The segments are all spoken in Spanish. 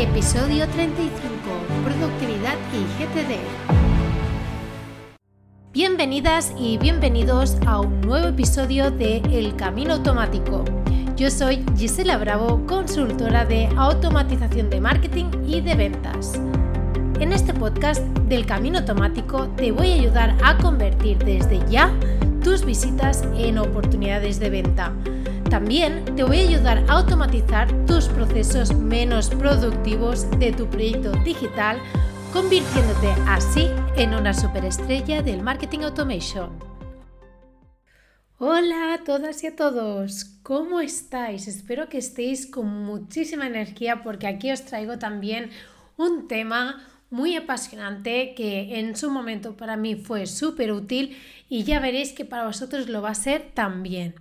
Episodio 35. Productividad y GTD. Bienvenidas y bienvenidos a un nuevo episodio de El Camino Automático. Yo soy Gisela Bravo, consultora de automatización de marketing y de ventas. En este podcast del Camino Automático te voy a ayudar a convertir desde ya tus visitas en oportunidades de venta también te voy a ayudar a automatizar tus procesos menos productivos de tu proyecto digital, convirtiéndote así en una superestrella del marketing automation. Hola a todas y a todos, ¿cómo estáis? Espero que estéis con muchísima energía porque aquí os traigo también un tema muy apasionante que en su momento para mí fue súper útil y ya veréis que para vosotros lo va a ser también.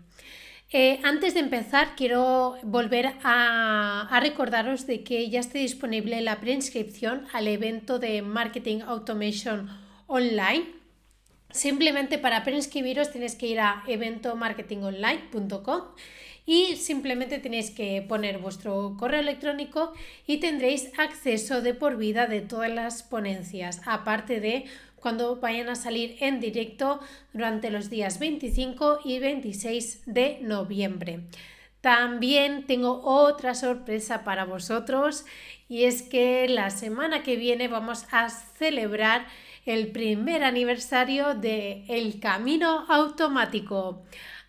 Eh, antes de empezar, quiero volver a, recordaros de que ya está disponible la preinscripción al evento de Marketing Automation Online. Simplemente para preinscribiros tenéis que ir a eventomarketingonline.com y simplemente tenéis que poner vuestro correo electrónico y tendréis acceso de por vida de todas las ponencias, aparte de cuando vayan a salir en directo durante los días 25 y 26 de noviembre. También tengo otra sorpresa para vosotros y es que la semana que viene vamos a celebrar el primer aniversario de El Camino Automático.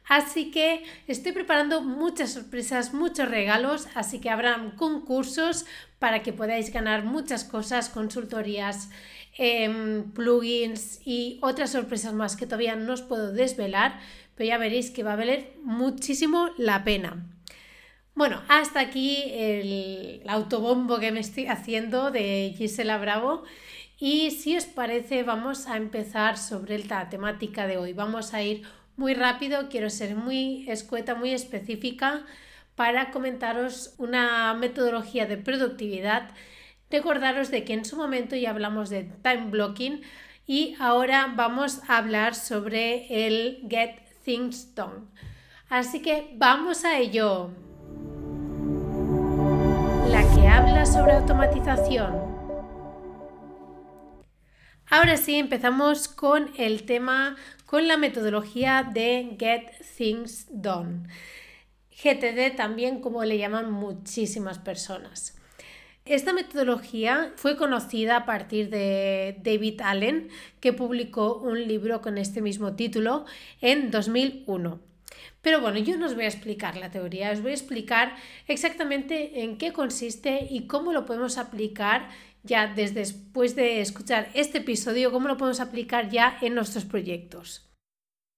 Así que estoy preparando muchas sorpresas, muchos regalos, así que habrán concursos para que podáis ganar muchas cosas, consultorías, Em, plugins y otras sorpresas más que todavía no os puedo desvelar, pero ya veréis que va a valer muchísimo la pena. Bueno, hasta aquí el autobombo que me estoy haciendo de Gisela Bravo. Y si os parece, vamos a empezar sobre la temática de hoy. Vamos a ir muy rápido, quiero ser muy escueta, muy específica para comentaros una metodología de productividad Recordaros de que en su momento ya hablamos de time blocking y ahora vamos a hablar sobre el Get Things Done. Así que vamos a ello. La que habla sobre automatización. Ahora sí, empezamos con el tema, con la metodología de Get Things Done. GTD también como le llaman muchísimas personas. Esta metodología fue conocida a partir de David Allen, que publicó un libro con este mismo título en 2001. Pero bueno, yo no os voy a explicar la teoría, os voy a explicar exactamente en qué consiste y cómo lo podemos aplicar ya desde después de escuchar este episodio, cómo lo podemos aplicar ya en nuestros proyectos.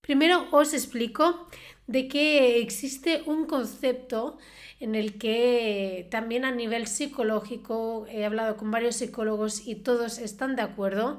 Primero os explico de que existe un concepto en el que también a nivel psicológico, he hablado con varios psicólogos y todos están de acuerdo,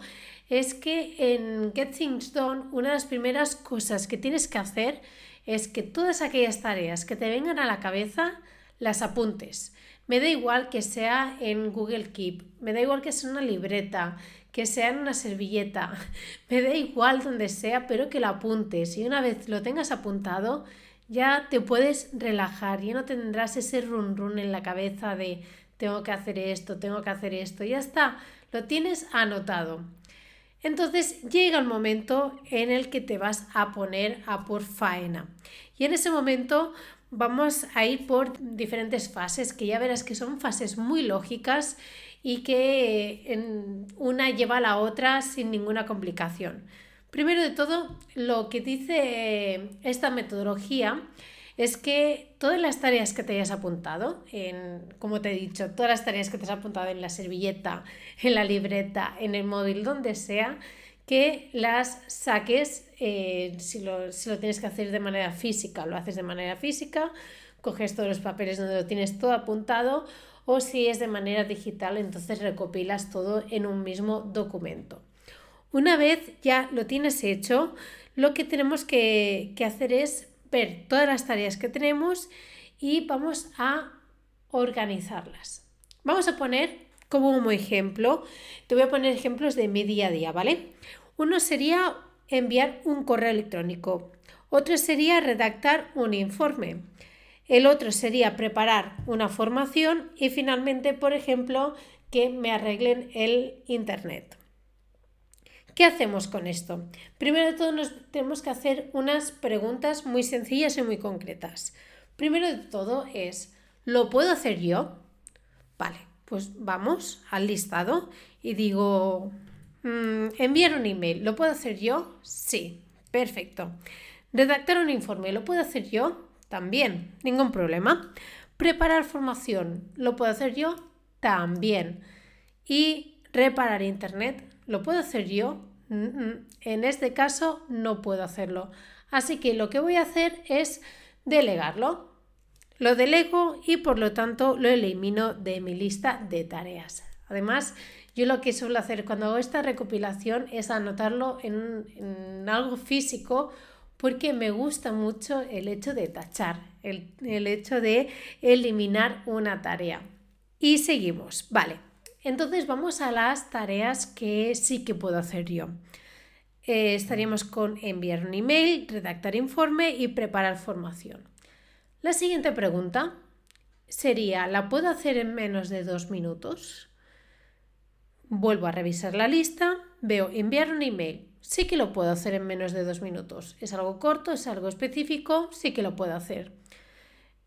es que en Get Things Done una de las primeras cosas que tienes que hacer es que todas aquellas tareas que te vengan a la cabeza las apuntes. Me da igual que sea en Google Keep, me da igual que sea una libreta, que sea en una servilleta, me da igual donde sea, pero que lo apuntes y una vez lo tengas apuntado, ya te puedes relajar, ya no tendrás ese run run en la cabeza de tengo que hacer esto, tengo que hacer esto, ya está, lo tienes anotado. Entonces llega el momento en el que te vas a poner a por faena. Y en ese momento vamos a ir por diferentes fases, que ya verás que son fases muy lógicas y que en una lleva a la otra sin ninguna complicación. Primero de todo, lo que dice esta metodología es que todas las tareas que te hayas apuntado, en, como te he dicho, todas las tareas que te has apuntado en la servilleta, en la libreta, en el móvil, donde sea, que las saques, eh, si, lo, si lo tienes que hacer de manera física, lo haces de manera física, coges todos los papeles donde lo tienes todo apuntado, o si es de manera digital, entonces recopilas todo en un mismo documento. Una vez ya lo tienes hecho, lo que tenemos que, hacer es ver todas las tareas que tenemos y vamos a organizarlas. Vamos a poner como ejemplo, te voy a poner ejemplos de mi día a día, ¿vale? Uno sería enviar un correo electrónico, otro sería redactar un informe. El otro sería preparar una formación y finalmente, por ejemplo, que me arreglen el Internet. ¿Qué hacemos con esto? Primero de todo nos tenemos que hacer unas preguntas muy sencillas y muy concretas. Primero de todo es, ¿lo puedo hacer yo? Vale, pues vamos al listado y digo, mm, enviar un email, ¿lo puedo hacer yo? Sí, perfecto. Redactar un informe, ¿lo puedo hacer yo? También, ningún problema. Preparar formación, ¿lo puedo hacer yo? También. Y reparar internet, ¿lo puedo hacer yo? En este caso no puedo hacerlo. Así que lo que voy a hacer es delegarlo. Lo delego y por lo tanto lo elimino de mi lista de tareas. Además, yo lo que suelo hacer cuando hago esta recopilación es anotarlo en, algo físico porque me gusta mucho el hecho de tachar, el, el hecho de eliminar una tarea. Y seguimos. Vale, entonces vamos a las tareas que sí que puedo hacer yo. Eh, estaríamos con enviar un email, redactar informe y preparar formación. La siguiente pregunta sería, ¿la puedo hacer en menos de dos minutos? Vuelvo a revisar la lista, veo enviar un email. Sí que lo puedo hacer en menos de dos minutos. Es algo corto, es algo específico, sí que lo puedo hacer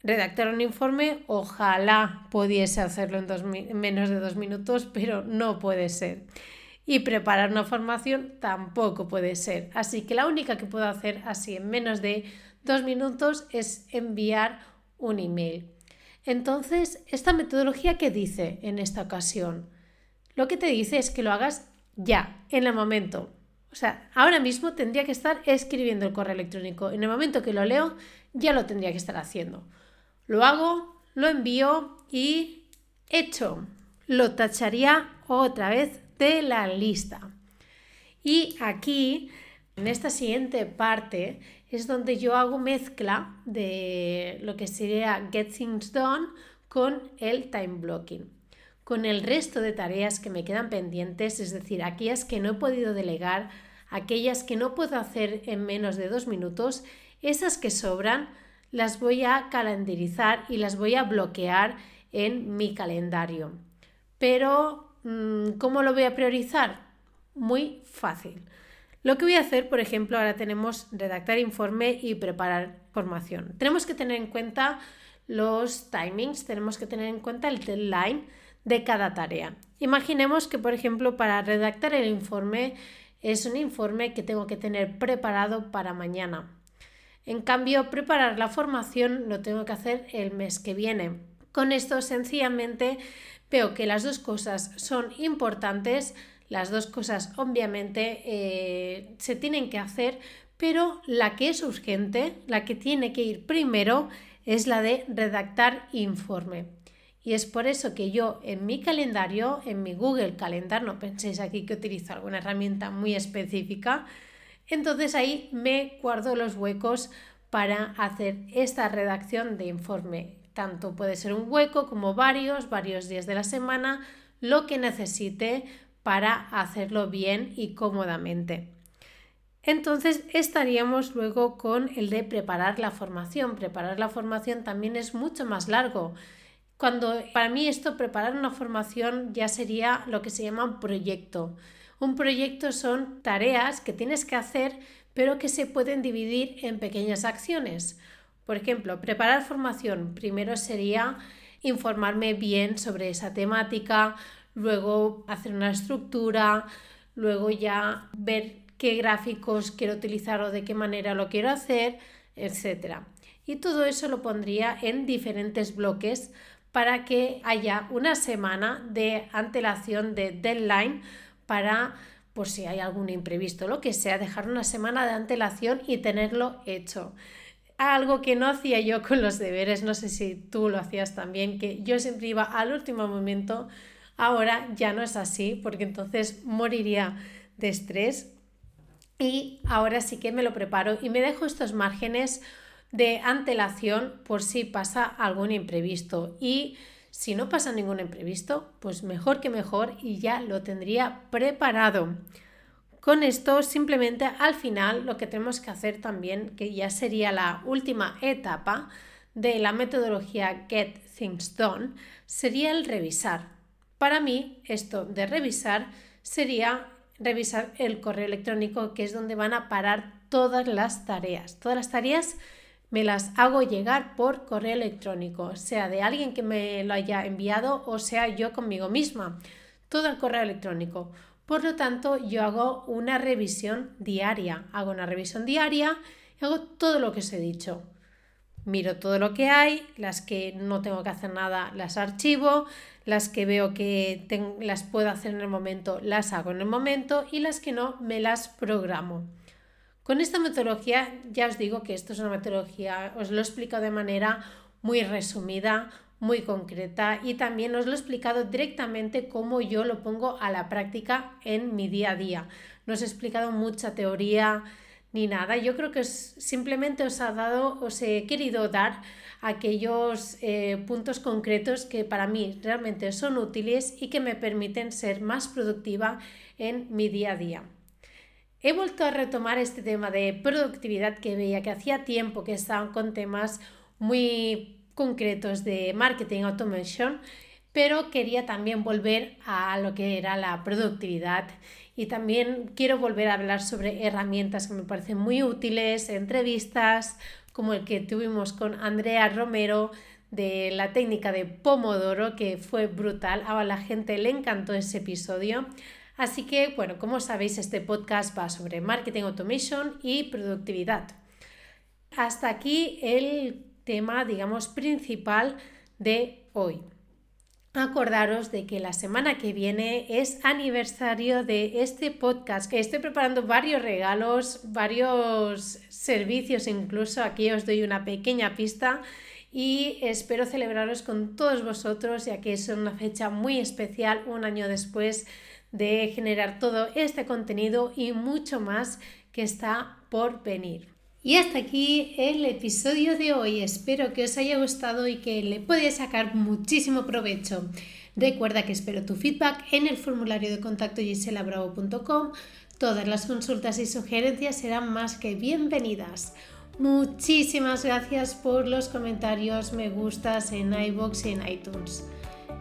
redactar un informe, ojalá pudiese hacerlo en, menos de dos minutos, pero no puede ser. Y preparar una formación tampoco puede ser. Así que la única que puedo hacer así en menos de dos minutos es enviar un email. Entonces, ¿esta metodología qué dice en esta ocasión? Lo que te dice es que lo hagas ya, en el momento. Ahora mismo tendría que estar escribiendo el correo electrónico. En el momento que lo leo, ya lo tendría que estar haciendo. Lo hago, lo envío y hecho. Lo tacharía otra vez de la lista. Y aquí, en esta siguiente parte, es donde yo hago mezcla de lo que sería Get Things Done con el time blocking. Con el resto de tareas que me quedan pendientes, es decir, aquellas que no he podido delegar, aquellas que no puedo hacer en menos de dos minutos, esas que sobran, las voy a calendarizar y las voy a bloquear en mi calendario. Pero, mm, ¿cómo lo voy a priorizar? Muy fácil. Lo que voy a hacer, por ejemplo, ahora tenemos redactar informe y preparar formación. Tenemos que tener en cuenta los timings, tenemos que tener en cuenta el deadline de cada tarea. Imaginemos que, por ejemplo, para redactar el informe es un informe que tengo que tener preparado para mañana. En cambio, preparar la formación lo tengo que hacer el mes que viene. Con esto sencillamente veo que las dos cosas son importantes, las dos cosas obviamente eh, se tienen que hacer, pero la que es urgente, la que tiene que ir primero, es la de redactar informe. Y es por eso que yo en mi calendario, en mi Google Calendar, no penséis aquí que utilizo alguna herramienta muy específica, entonces ahí me guardo los huecos para hacer esta redacción de informe. Tanto puede ser un hueco como varios, varios días de la semana, lo que necesite para hacerlo bien y cómodamente. Entonces estaríamos luego con el de preparar la formación. Preparar la formación también es mucho más largo. Cuando para mí esto, preparar una formación ya sería lo que se llama un proyecto. Un proyecto son tareas que tienes que hacer pero que se pueden dividir en pequeñas acciones. Por ejemplo, preparar formación. Primero sería informarme bien sobre esa temática, luego hacer una estructura, luego ya ver qué gráficos quiero utilizar o de qué manera lo quiero hacer, etc. Y todo eso lo pondría en diferentes bloques para que haya una semana de antelación de deadline para por si hay algún imprevisto, lo que sea, dejar una semana de antelación y tenerlo hecho. Algo que no hacía yo con los deberes, no sé si tú lo hacías también, que yo siempre iba al último momento, ahora ya no es así, porque entonces moriría de estrés y ahora sí que me lo preparo y me dejo estos márgenes de antelación por si pasa algún imprevisto y si no pasa ningún imprevisto, pues mejor que mejor y ya lo tendría preparado. Con esto simplemente al final lo que tenemos que hacer también, que ya sería la última etapa de la metodología Get Things Done sería el revisar. Para mí, esto de revisar sería revisar el correo electrónico, que es donde van a parar todas las tareas. Todas las tareas me las hago llegar por correo electrónico, sea de alguien que me lo haya enviado o sea yo conmigo misma. Todo el correo electrónico. Por lo tanto, yo hago una revisión diaria. Hago una revisión diaria y hago todo lo que os he dicho. Miro todo lo que hay, las que no tengo que hacer nada las archivo, las que veo que las puedo hacer en el momento las hago en el momento y las que no me las programo. Con esta metodología ya os digo que esto es una metodología, os lo he explicado de manera muy resumida, muy concreta y también os lo he explicado directamente cómo yo lo pongo a la práctica en mi día a día. No os he explicado mucha teoría ni nada. Yo creo que simplemente os ha dado, os he querido dar aquellos eh, puntos concretos que para mí realmente son útiles y que me permiten ser más productiva en mi día a día. He vuelto a retomar este tema de productividad que veía que hacía tiempo que estaban con temas muy concretos de marketing automation, pero quería también volver a lo que era la productividad y también quiero volver a hablar sobre herramientas que me parecen muy útiles, entrevistas como el que tuvimos con Andrea Romero de la técnica de Pomodoro, que fue brutal, a la gente le encantó ese episodio. Así que, bueno, como sabéis, este podcast va sobre marketing automation y productividad. Hasta aquí el tema, digamos, principal de hoy. Acordaros de que la semana que viene es aniversario de este podcast. Estoy preparando varios regalos, varios servicios, incluso aquí os doy una pequeña pista y espero celebraros con todos vosotros ya que es una fecha muy especial un año después de generar todo este contenido y mucho más que está por venir. Y hasta aquí el episodio de hoy. Espero que os haya gustado y que le podáis sacar muchísimo provecho. Recuerda que espero tu feedback en el formulario de contacto giselabravo.com. Todas las consultas y sugerencias serán más que bienvenidas. Muchísimas gracias por los comentarios, me gustas en iBox y en iTunes.